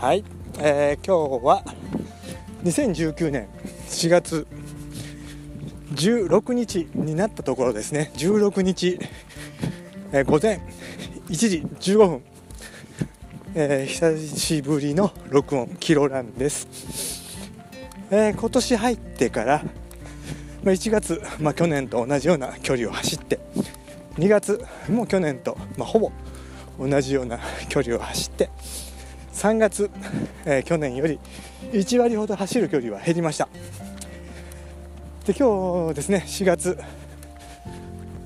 はい、えー、今日は2019年4月16日になったところですね。16日、えー、午前1時15分、えー、久しぶりの録音キロランです、えー、今年入ってから、まあ、1月、まあ、去年と同じような距離を走って2月も去年と、まあ、ほぼ同じような距離を走って3月、えー、去年より1割ほど走る距離は減りました。で今日ですね4月。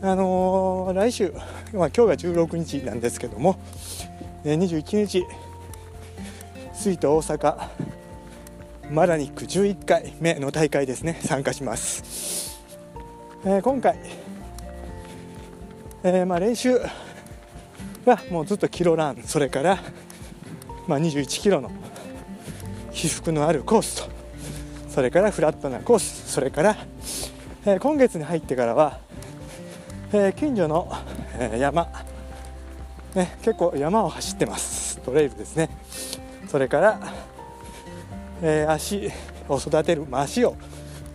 あのー、来週、まあ、今日が16日なんですけども、えー、21日水と大阪マラニック11回目の大会ですね参加します、えー、今回、えー、まあ練習はもうずっとキロランそれからまあ、21キロの起伏のあるコースとそれからフラットなコースそれから、えー、今月に入ってからは、えー、近所の、えー、山、ね、結構山を走ってます。トレイルですね。それから、え足を育てる、まあ、足を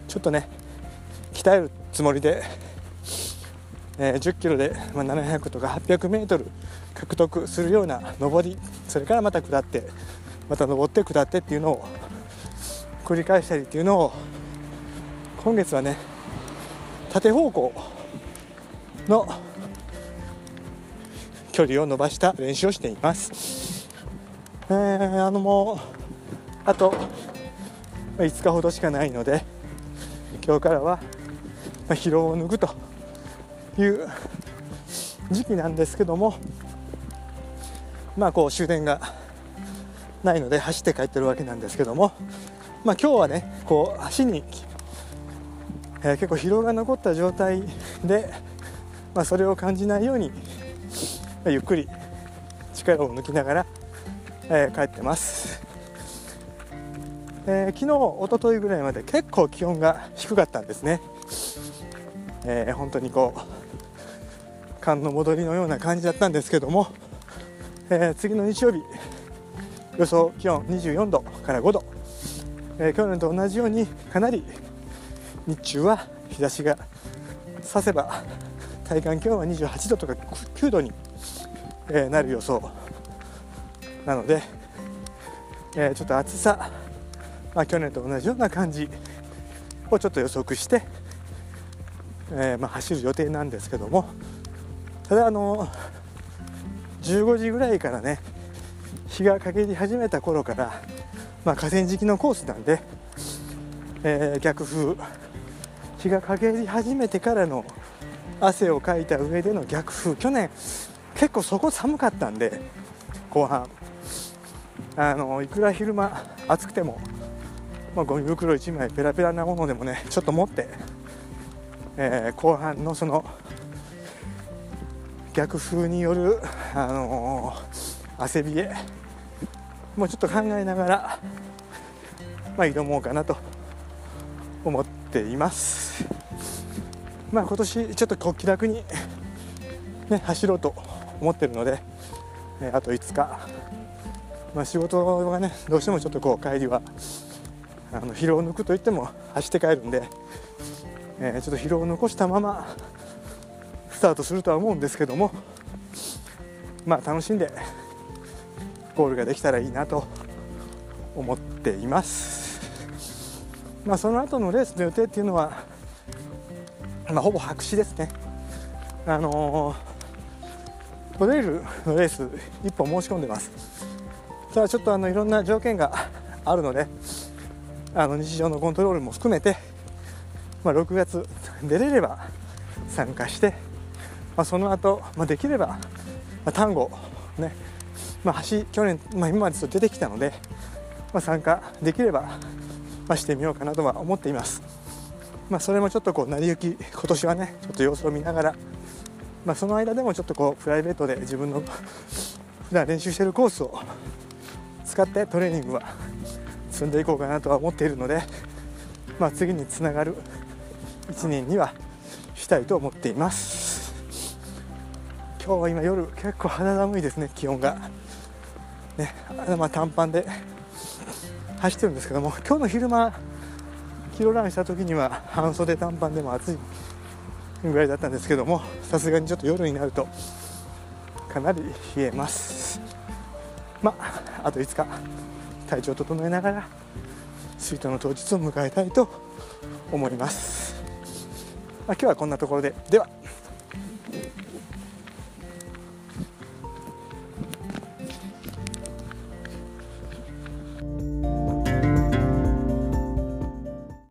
ちょっとね鍛えるつもりで、え10キロで、まあ、700とか800メートル獲得するような上りそれからまた下ってまた上って下ってっていうのを繰り返したりっていうのを今月はね縦方向の距離を伸ばした練習をしています。えー、あのもうあと5日ほどしかないので今日からは疲労を抜くという時期なんですけどもまあこう終電がないので走って帰ってるわけなんですけども、まあ、今日はねこう足に、えー、結構疲労が残った状態で、まあ、それを感じないように、まあ、ゆっくり力を抜きながら、えー、帰ってます、えー、昨日一昨日ぐらいまで結構気温が低かったんですね、えー、本当にこう寒の戻りのような感じだったんですけどもえー、次の日曜日予想気温24度から5度、えー、去年と同じようにかなり日中は日差しがさせば体感気温は28度とか9度に、え、なる予想なので、え、ちょっと暑さ、まあ、去年と同じような感じをちょっと予測して、えまあ、走る予定なんですけどもただあの15時ぐらいからね日が陰り始めた頃から、まあ、河川敷のコースなんで、えー、逆風日が陰り始めてからの汗をかいた上での逆風去年結構そこ寒かったんで後半。あのいくら昼間暑くても、まあ、ゴミ袋1枚ペラペラなものでもねちょっと持って、えー、後半のその逆風による、あのー、汗びえもうちょっと考えながら、まあ、挑もうかなと思っています。まあ今年ちょっとこう気楽に、ね、走ろうと思ってるので、えあと5日、まあ、仕事がねどうしてもちょっとこう帰りはあの疲労を抜くといっても走って帰るんで、えー、ちょっと疲労を残したままスタートするとは思うんですけどもまあ楽しんでゴールができたらいいなと思っています。まあその後のレースの予定っていうのはまあほぼ白紙ですね。あのー、トレイルのレース1本申し込んでます。ただちょっとあのいろんな条件があるのであの日常のコントロールも含めて、まあ、6月出れれば参加してまあ、その後、まあ、できれば、まあ、単語ね、まあ、橋去年、まあ、今までと出てきたので、まあ、参加できれば、まあ、してみようかなとは思っています。まあ、それもちょっとこう成り行き今年はねちょっと様子を見ながら、まあ、その間でもちょっとこうプライベートで自分の普段練習しているコースを使ってトレーニングは積んでいこうかなとは思っているので、まあ、次につながる1年にはしたいと思っています。今日は今夜結構肌寒いですね気温が。ねまあ、短パンで。走ってるんですけども今日の昼間キロランした時には半袖短パンでも暑いぐらいだったんですけどもさすがにちょっと夜になるとかなり冷えます。まああと5日体調を整えながらスイートの当日を迎えたいと思います、まあ、今日はこんなところで。では。